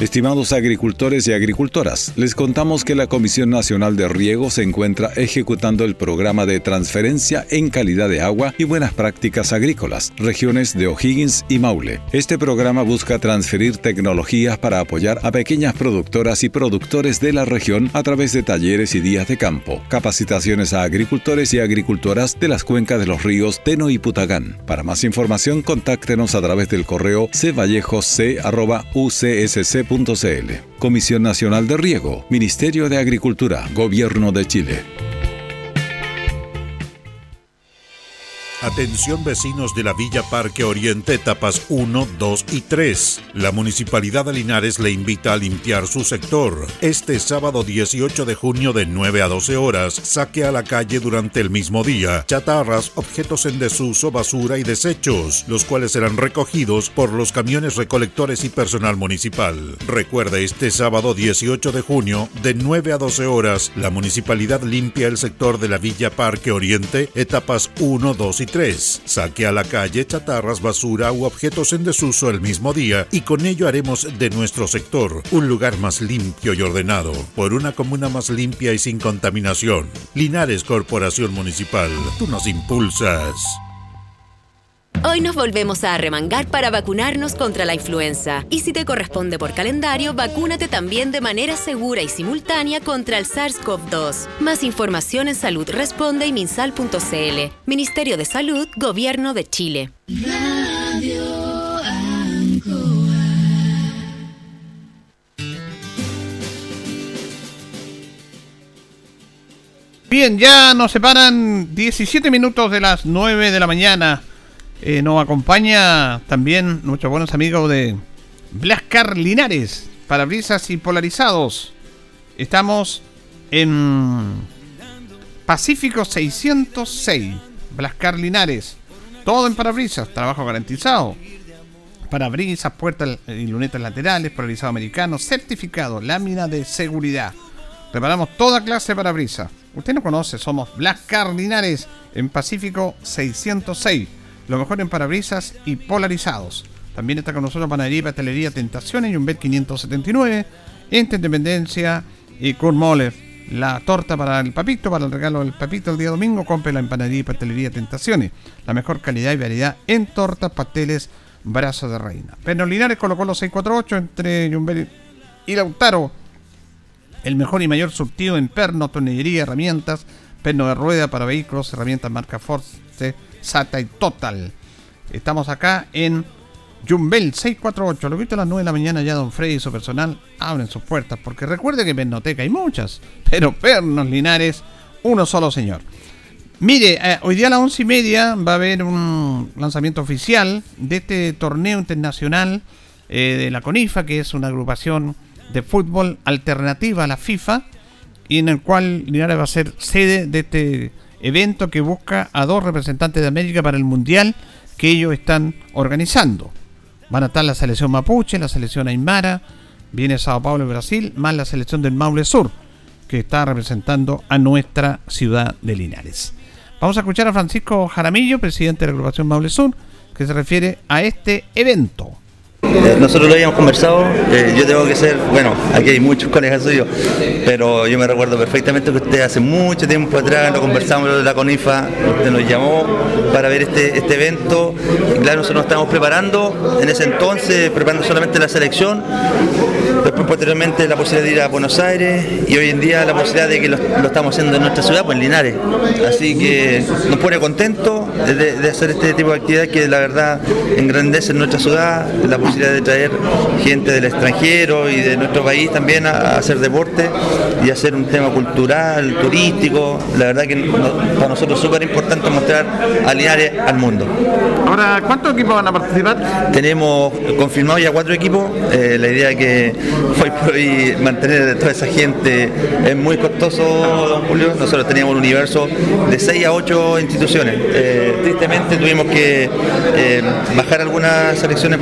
Estimados agricultores y agricultoras, les contamos que la Comisión Nacional de Riego se encuentra ejecutando el programa de transferencia en calidad de agua y buenas prácticas agrícolas, regiones de O'Higgins y Maule. Este programa busca transferir tecnologías para apoyar a pequeñas productoras y productores de la región a través de talleres y días de campo, capacitaciones a agricultores y agricultoras de las cuencas de los ríos Teno y Putagán. Para más información, contáctenos a través del correo cvallejoc.ucsc.cl. Comisión Nacional de Riego, Ministerio de Agricultura, Gobierno de Chile. Atención vecinos de la Villa Parque Oriente, etapas 1, 2 y 3. La Municipalidad de Linares le invita a limpiar su sector. Este sábado 18 de junio de 9 a 12 horas, saque a la calle durante el mismo día chatarras, objetos en desuso, basura y desechos, los cuales serán recogidos por los camiones recolectores y personal municipal. Recuerde, este sábado 18 de junio, de 9 a 12 horas, la Municipalidad limpia el sector de la Villa Parque Oriente, etapas 1, 2 y 3 Saque a la calle chatarras, basura u objetos en desuso el mismo día y con ello haremos de nuestro sector un lugar más limpio y ordenado, por una comuna más limpia y sin contaminación. Linares Corporación Municipal, tú nos impulsas. Hoy nos volvemos a arremangar para vacunarnos contra la influenza. Y si te corresponde por calendario, vacúnate también de manera segura y simultánea contra el SARS-CoV-2. Más información en Salud Responde y minsal.cl. Ministerio de Salud, Gobierno de Chile. Bien, ya nos separan 17 minutos de las 9 de la mañana. Eh, nos acompaña también nuestros buenos amigos de Blascar Linares, parabrisas y polarizados. Estamos en Pacífico 606, Blascar Linares. Todo en parabrisas, trabajo garantizado. Parabrisas, puertas y lunetas laterales, polarizado americano, certificado, lámina de seguridad. Preparamos toda clase de parabrisas. Usted no conoce, somos Blascar Linares en Pacífico 606 lo mejor en parabrisas y polarizados. También está con nosotros Panadería y Pastelería Tentaciones y un Bet 579 entre Independencia y Kurt Moller. La torta para el papito, para el regalo del papito el día domingo, compre la Panadería y Pastelería Tentaciones. La mejor calidad y variedad en tortas, pasteles, brazos de reina. Pernos Linares colocó los 648 entre Jumbel y Lautaro. El mejor y mayor surtido en perno, tornillería, herramientas, perno de rueda para vehículos, herramientas marca Force, SATA y Total. Estamos acá en Jumbel 648. Lo visto a las 9 de la mañana ya Don Freddy y su personal abren sus puertas. Porque recuerde que Pernoteca hay muchas. [LAUGHS] Pero Pernos Linares, uno solo señor. Mire, eh, hoy día a las once y media va a haber un lanzamiento oficial de este torneo internacional eh, de la CONIFA, que es una agrupación de fútbol alternativa a la FIFA, y en el cual Linares va a ser sede de este evento que busca a dos representantes de América para el Mundial que ellos están organizando. Van a estar la selección mapuche, la selección aymara, viene Sao Paulo, Brasil, más la selección del Maule Sur, que está representando a nuestra ciudad de Linares. Vamos a escuchar a Francisco Jaramillo, presidente de la agrupación Maule Sur, que se refiere a este evento. Eh, nosotros lo habíamos conversado, eh, yo tengo que ser, bueno, aquí hay muchos colegas suyos, pero yo me recuerdo perfectamente que usted hace mucho tiempo atrás lo conversamos de la CONIFA, usted nos llamó para ver este, este evento, claro, nosotros nos estamos preparando, en ese entonces, preparando solamente la selección, después posteriormente la posibilidad de ir a Buenos Aires y hoy en día la posibilidad de que lo, estamos haciendo en nuestra ciudad, pues en Linares. Así que nos pone contentos de, de hacer este tipo de actividad que la verdad engrandece nuestra ciudad, la posibilidad de traer gente del extranjero y de nuestro país también a, a hacer deporte y hacer un tema cultural, turístico. La verdad que no- para nosotros es súper importante mostrar a Linares al mundo. Ahora, ¿cuántos equipos van a participar? Tenemos confirmado ya cuatro equipos. Eh, la idea que hoy por hoy mantener a toda esa gente es muy costoso, don Julio. Nosotros teníamos un universo de 6 a 8 instituciones. Eh, tristemente tuvimos que eh, bajar algunas selecciones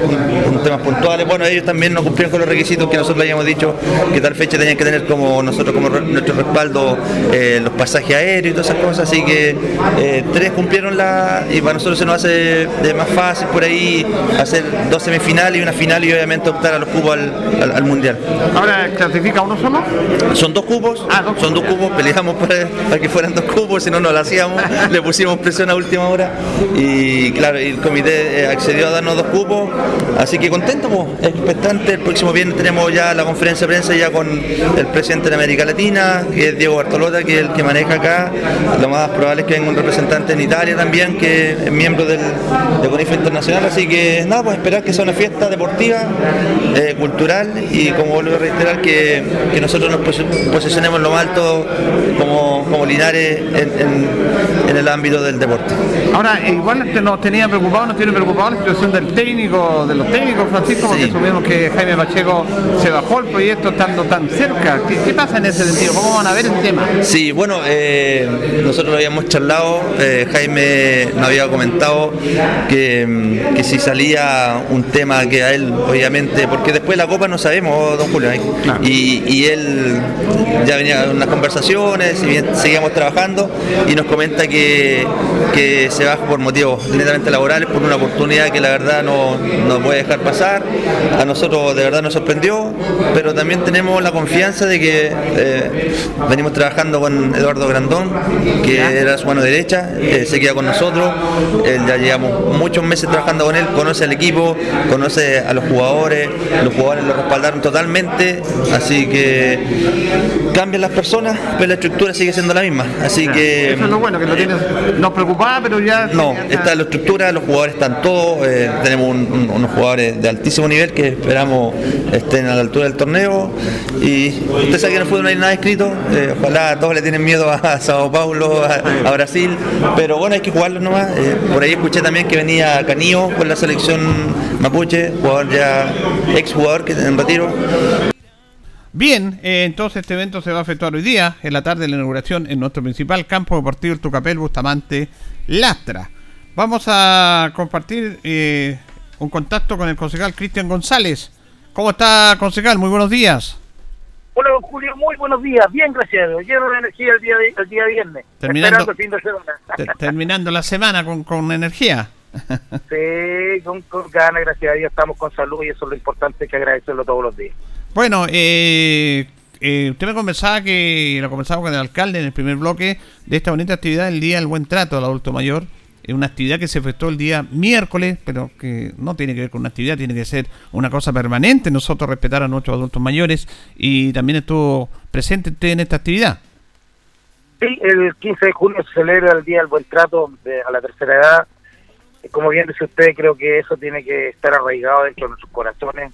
temas puntuales. Bueno, ellos también no cumplieron con los requisitos que nosotros habíamos dicho que tal fecha tenían que tener como nosotros como nuestro respaldo eh, los pasajes aéreos y todas esas cosas. Así que eh, tres cumplieron la y para nosotros se nos hace de más fácil por ahí hacer dos semifinales y una final y obviamente optar a los cupos al, al- al mundial. Ahora, ¿clasifica uno solo? Son dos cupos, son dos cupos, peleamos para, para que fueran dos cupos, si no, no lo hacíamos, [LAUGHS] le pusimos presión a última hora y claro, el comité eh, accedió a darnos dos cupos, así que contento, pues, expectante, el próximo viernes tenemos ya la conferencia de prensa ya con el presidente de América Latina, que es Diego Bartolota, que es el que maneja acá, lo más probable es que venga un representante en Italia también, que es miembro del, de CONIFA Internacional, así que nada, pues esperar que sea una fiesta deportiva, eh, cultural y como vuelvo a reiterar que, que nosotros nos posi- posicionemos lo más alto como, como Linares en, el ámbito del deporte. Ahora, igual te- nos tenía preocupado, nos tiene preocupado la situación del técnico, de los técnicos, Francisco, porque supimos que Jaime Pacheco se bajó el proyecto estando tan cerca. ¿Qué, qué pasa en ese sentido? ¿Cómo van a ver el tema? Sí, bueno, eh, nosotros lo habíamos charlado, eh, Jaime nos había comentado que, mm, que si salía un tema que a él, obviamente, porque después de la Copa no sabemos, don Julio, ¿eh? y, y él ya venía unas conversaciones, y seguíamos trabajando, y nos comenta que, que se baja por motivos netamente laborales, por una oportunidad que la verdad no, no puede dejar pasar. A nosotros de verdad nos sorprendió, pero también tenemos la confianza de que eh, venimos trabajando con Eduardo Grandón, que era su mano derecha, eh, se queda con nosotros, él ya llevamos muchos meses trabajando con él, conoce al equipo, conoce a los jugadores, los jugadores lo respaldaron totalmente, así que cambian las personas, pero la estructura sigue siendo la misma, así que... Eso es lo bueno, que lo tienes, nos preocupaba, pero ya... No, está la estructura, los jugadores están todos, eh, tenemos un- un- unos jugadores de altísimo nivel que esperamos estén a la altura del torneo y usted sabe que en el fútbol no hay nada escrito, eh, ojalá todos le tienen miedo a Sao Paulo, a, Brasil, pero bueno, hay que jugarlo nomás. eh, por ahí escuché también que venía Canillo con la selección mapuche, jugador ya ex jugador que en retiro. Bien, eh, entonces este evento se va a efectuar hoy día, en la tarde de la inauguración, en nuestro principal campo deportivo, el Tucapel Bustamante Lastra. Vamos a compartir eh, un contacto con el concejal Cristian González. ¿Cómo está, concejal? Muy buenos días. Hola, don Julio, muy buenos días. Bien, gracias. Lleno de energía el día, de- el día viernes. Terminando- Esperando el fin de semana. [LAUGHS] Te- terminando la semana con, con energía. [LAUGHS] sí, con, con ganas, gracias a Dios. Estamos con salud y eso es lo importante, que agradecerlo todos los días. Bueno, eh, eh, usted me conversaba que lo conversaba con el alcalde en el primer bloque de esta bonita actividad, el Día del Buen Trato al Adulto Mayor. Una actividad que se efectuó el día miércoles, pero que no tiene que ver con una actividad, tiene que ser una cosa permanente. Nosotros respetar a nuestros adultos mayores y también estuvo presente usted en esta actividad. Sí, el 15 de junio se celebra el Día del Buen Trato de- a la tercera edad. Eh, Como bien dice usted, creo que eso tiene que estar arraigado dentro de nuestros corazones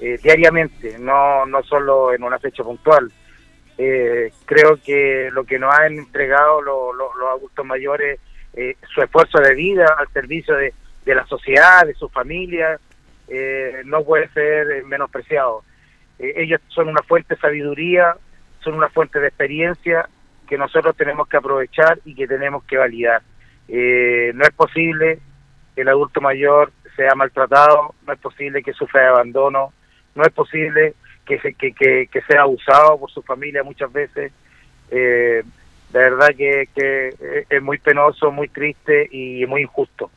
eh, diariamente, no, no solo en una fecha puntual. Eh, creo que lo que nos han entregado lo- los adultos mayores, eh, su esfuerzo de vida al servicio de, de la sociedad, de su familia, eh, no puede ser menospreciado. Eh, ellos son una fuente de sabiduría, son una fuente de experiencia que nosotros tenemos que aprovechar y que tenemos que validar. Eh, no es posible que el adulto mayor sea maltratado, no es posible que sufra de abandono, no es posible que, se- que, que, que sea abusado por su familia muchas veces. Eh, de verdad que, que es muy penoso, muy triste y muy injusto.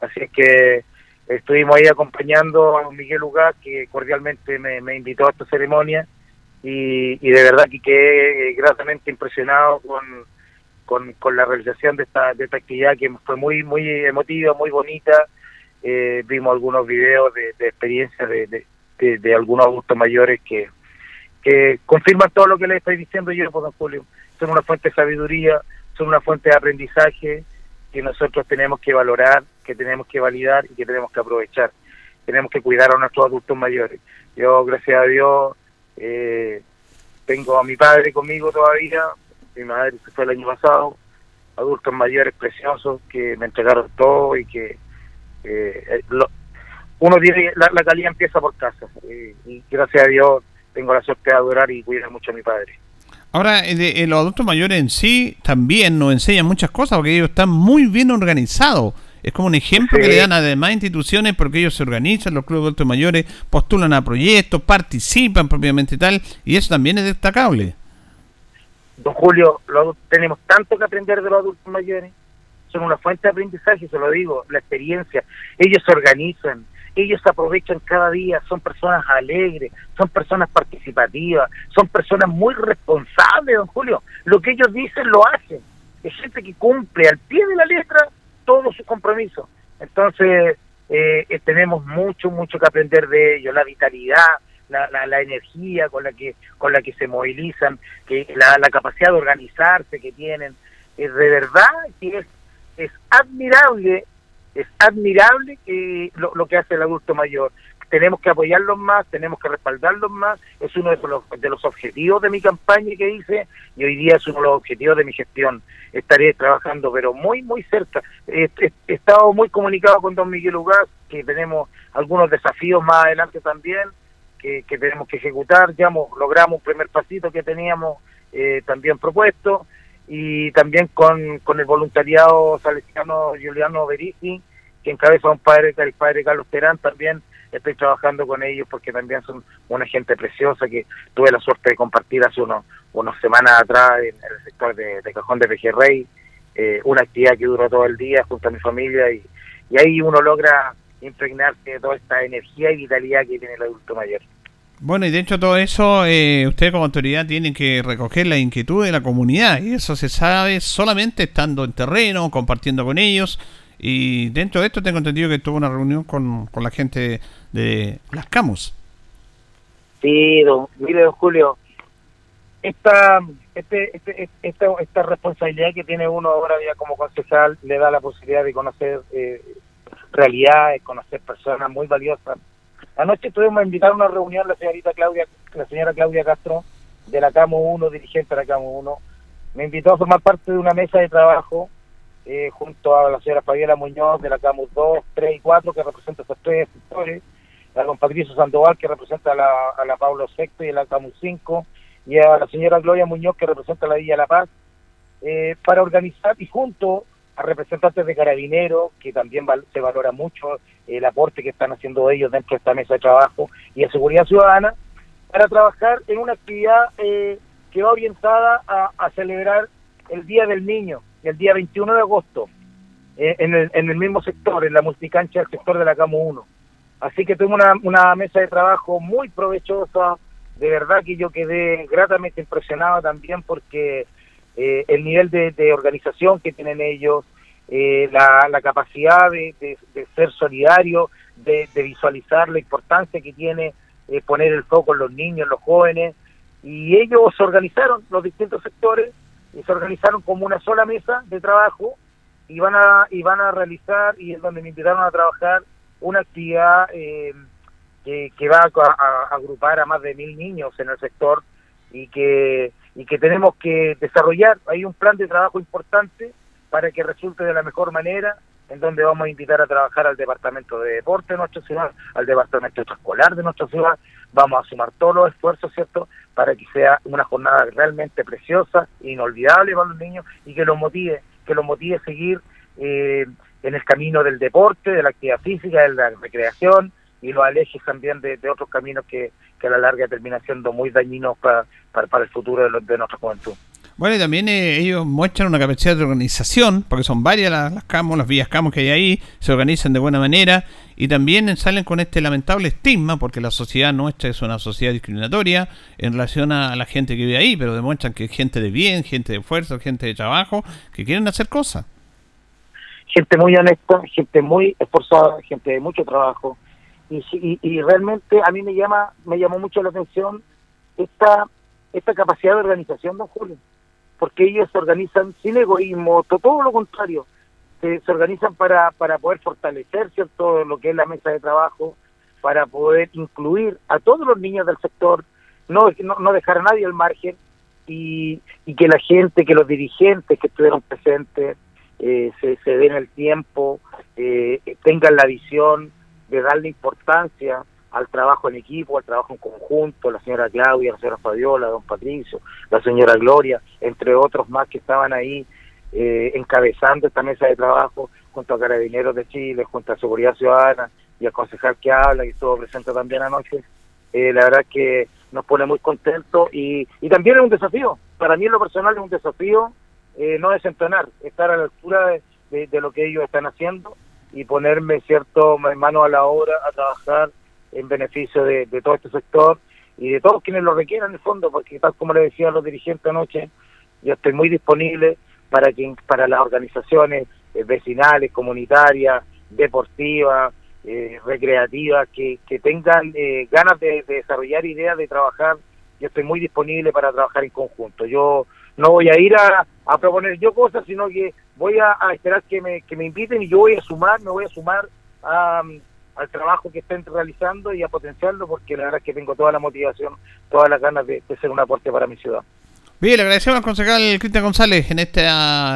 Así que estuvimos ahí acompañando a don Miguel Ugas, que cordialmente me, invitó a esta ceremonia y, y de verdad que quedé gratamente impresionado con, con, con la realización de esta, de esta actividad que fue muy muy emotiva, muy bonita. Eh, vimos algunos videos de, de experiencias de, de, algunos adultos mayores que, que confirman todo lo que les estoy diciendo yo, por don Julio. Son una fuente de sabiduría, son una fuente de aprendizaje que nosotros tenemos que valorar, que tenemos que validar y que tenemos que aprovechar. Tenemos que cuidar a nuestros adultos mayores. Yo, gracias a Dios, eh, tengo a mi padre conmigo todavía, mi madre se fue el año pasado, adultos mayores preciosos que me entregaron todo y que eh, lo- uno tiene, la, la calidad empieza por casa eh, y gracias a Dios tengo la suerte de adorar y cuidar mucho a mi padre. Ahora, eh, eh, los adultos mayores en sí también nos enseñan muchas cosas porque ellos están muy bien organizados. Es como un ejemplo que le dan a demás instituciones porque ellos se organizan, los clubes de adultos mayores postulan a proyectos, participan propiamente tal, y eso también es destacable. Don Julio, lo- tenemos tanto que aprender de los adultos mayores. Son una fuente de aprendizaje, se lo digo, la experiencia. Ellos se organizan, ellos aprovechan cada día, son personas alegres, son personas participativas, son personas muy responsables, don Julio. Lo que ellos dicen lo hacen. Es gente que cumple al pie de la letra todos sus compromisos. Entonces, eh, eh, tenemos mucho, mucho que aprender de ellos, la vitalidad, la, la, la energía con la que con la que se movilizan, que la, la capacidad de organizarse que tienen, es de verdad que es, es admirable, es admirable que lo, lo que hace el adulto mayor. Tenemos que apoyarlos más, tenemos que respaldarlos más, es uno de los, de los objetivos de mi campaña que hice y hoy día es uno de los objetivos de mi gestión. Estaré trabajando, pero muy, muy cerca. He, estado muy comunicado con don Miguel Ugas, que tenemos algunos desafíos más adelante también, que, que tenemos que ejecutar. Ya hemos- logramos un primer pasito que teníamos eh, también propuesto y también con, con el voluntariado salesiano Juliano Berici, que encabeza un padre, el padre Carlos Terán, también estoy trabajando con ellos porque también son una gente preciosa que tuve la suerte de compartir hace unos, unas semanas atrás en el sector de, de Cajón de Pejerrey, eh, una actividad que duró todo el día junto a mi familia y, y ahí uno logra impregnarse de toda esta energía y vitalidad que tiene el adulto mayor. Bueno, y dentro de todo eso, eh, ustedes como autoridad tienen que recoger la inquietud de la comunidad y eso se sabe solamente estando en terreno, compartiendo con ellos. Y dentro de esto tengo entendido que tuvo una reunión con, con la gente de las CAMUS. Sí, don, mire, don Julio, esta, este, este, esta, esta responsabilidad que tiene uno ahora ya como concejal le da la posibilidad de conocer eh, realidades, conocer personas muy valiosas. Anoche tuvimos invitado a una reunión la señorita Claudia, la señora Claudia Castro, de la CAMO 1, dirigente de la CAMO 1. Me invitó a formar parte de una mesa de trabajo eh, junto a la señora Fabiola Muñoz de la CAMUS 2, 3 y 4, que representa estos tres sectores, a don Patricio Sandoval, que representa a la, a la Pablo Sexto y a la CAMUS 5, y a la señora Gloria Muñoz, que representa a la Villa La Paz, eh, para organizar y junto a representantes de carabineros, que también val- se valora mucho el aporte que están haciendo ellos dentro de esta mesa de trabajo, y de seguridad ciudadana, para trabajar en una actividad eh, que va orientada a, celebrar el Día del Niño, el día 21 de agosto, eh, en, el, en el mismo sector, en la multicancha del sector de la CAMO 1. Así que tuvimos una, una mesa de trabajo muy provechosa, de verdad que yo quedé gratamente impresionado también porque eh, el nivel de, de organización que tienen ellos, eh, la, la capacidad de, de- ser solidario, de, visualizar la importancia que tiene eh, poner el foco en los niños, los jóvenes, y ellos se organizaron, los distintos sectores, y se organizaron como una sola mesa de trabajo y van a y van a realizar y es donde me invitaron a trabajar una actividad eh, que, que va a- a agrupar a más de mil niños en el sector y que y que tenemos que desarrollar hay un plan de trabajo importante para que resulte de la mejor manera en donde vamos a invitar a trabajar al departamento de deporte de nuestra ciudad, al departamento escolar de nuestra ciudad, vamos a sumar todos los esfuerzos, ¿cierto?, para que sea una jornada realmente preciosa, inolvidable para los niños y que los motive, que los motive a seguir eh, en el camino del deporte, de la actividad física, de la recreación y los alejes también de, de otros caminos que, que a la larga terminan siendo muy dañinos para, para, para el futuro de, los- de nuestra juventud. Bueno, y también eh, ellos muestran una capacidad de organización, porque son varias las, las camos, las vías camos que hay ahí, se organizan de buena manera y también salen con este lamentable estigma, porque la sociedad nuestra es una sociedad discriminatoria en relación a la gente que vive ahí, pero demuestran que es gente de bien, gente de fuerza, gente de trabajo, que quieren hacer cosas. Gente muy honesta, gente muy esforzada, gente de mucho trabajo. Y, y, y realmente a mí me llama me llamó mucho la atención esta esta capacidad de organización, don Julio porque ellos se organizan sin egoísmo, todo, lo contrario, se, se, organizan para, para poder fortalecer cierto lo que es la mesa de trabajo, para poder incluir a todos los niños del sector, no, no, dejar a nadie al margen y, y, que la gente, que los dirigentes que estuvieron presentes eh, se, se den el tiempo, eh, tengan la visión de darle importancia al trabajo en equipo, al trabajo en conjunto, la señora Claudia, la señora Fabiola, don Patricio, la señora Gloria, entre otros más que estaban ahí eh, encabezando esta mesa de trabajo junto a Carabineros de Chile, junto a Seguridad Ciudadana y al concejal que habla y estuvo presente también anoche. Eh, la verdad que nos pone muy contentos y, y también es un desafío. Para mí en lo personal es un desafío eh, no desentonar, estar a la altura de, de, lo que ellos están haciendo y ponerme, cierto, mano a la obra a trabajar en beneficio de, todo este sector y de todos quienes lo requieran en el fondo, porque tal como le decía a los dirigentes anoche, yo estoy muy disponible para que para las organizaciones eh, vecinales, comunitarias, deportivas, eh, recreativas, que, que tengan eh, ganas de, de, desarrollar ideas, de trabajar, yo estoy muy disponible para trabajar en conjunto. Yo no voy a ir a, a proponer yo cosas, sino que voy a, a, esperar que me, que me inviten y yo voy a sumar, me voy a sumar a al trabajo que estén realizando y a potenciarlo porque la verdad es que tengo toda la motivación, todas las ganas de, de ser un aporte para mi ciudad. Bien, le agradecemos al concejal Cristian González en este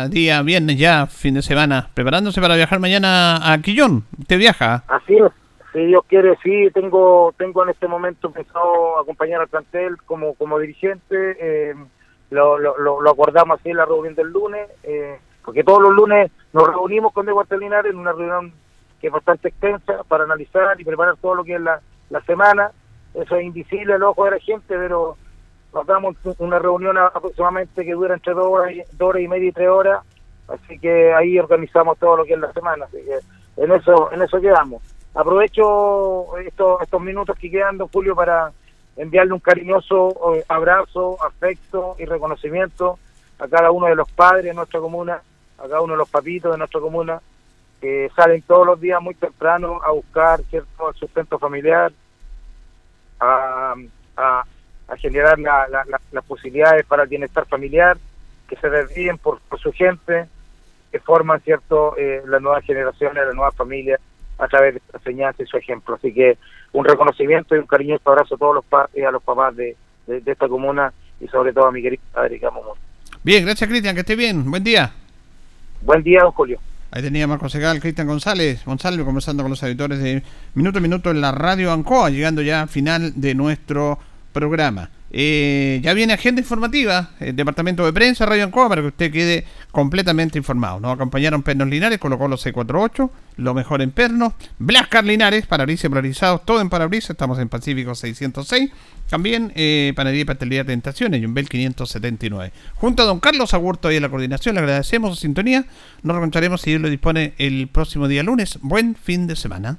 día viernes ya, fin de semana, preparándose para viajar mañana a Quillón. ¿Usted viaja? Así es, si Dios quiere, sí, tengo tengo en este momento pensado acompañar al plantel como, como dirigente, eh, lo, lo, lo, acordamos así en la reunión del lunes, eh, porque todos los lunes nos reunimos con Diego Linares en una reunión que es bastante extensa para analizar y preparar todo lo que es la, la semana. Eso es invisible al ojo de la gente, pero nos damos una reunión aproximadamente que dura entre dos horas, y, dos horas y media y tres horas, así que ahí organizamos todo lo que es la semana, así que en eso, en eso quedamos. Aprovecho estos, estos minutos que quedan, Julio, para enviarle un cariñoso eh, abrazo, afecto y reconocimiento a cada uno de los padres de nuestra comuna, a cada uno de los papitos de nuestra comuna, que salen todos los días muy temprano a buscar cierto sustento familiar, a, generar la, la, la, las posibilidades para el bienestar familiar, que se desvíen por, por su gente, que forman cierto eh, las nuevas generaciones, las nuevas familias a través de esta enseñanza y su ejemplo. Así que un reconocimiento y un cariñoso abrazo a todos los padres, a los papás de, de, de, esta comuna y sobre todo a mi querido padre Camomón. Bien, gracias Cristian, que esté bien. Buen día. Buen día, don Julio. Ahí teníamos al concejal Cristian González, González conversando con los editores de Minuto a Minuto en la radio Ancoa, llegando ya al final de nuestro programa. Eh, ya viene agenda informativa, el departamento de prensa, Radio Ancoa, para que usted quede completamente informado. Nos acompañaron Pernos Linares, colocó los C48, lo mejor en pernos, Blascar Linares, parabrisas polarizados, todo en parabrisas, estamos en Pacífico 606. También eh, Panadería y Pastelería Tentaciones, Yumbel 579. Junto a don Carlos Agurto y a la coordinación, le agradecemos su sintonía. Nos reencontraremos si Dios lo dispone el próximo día lunes. Buen fin de semana.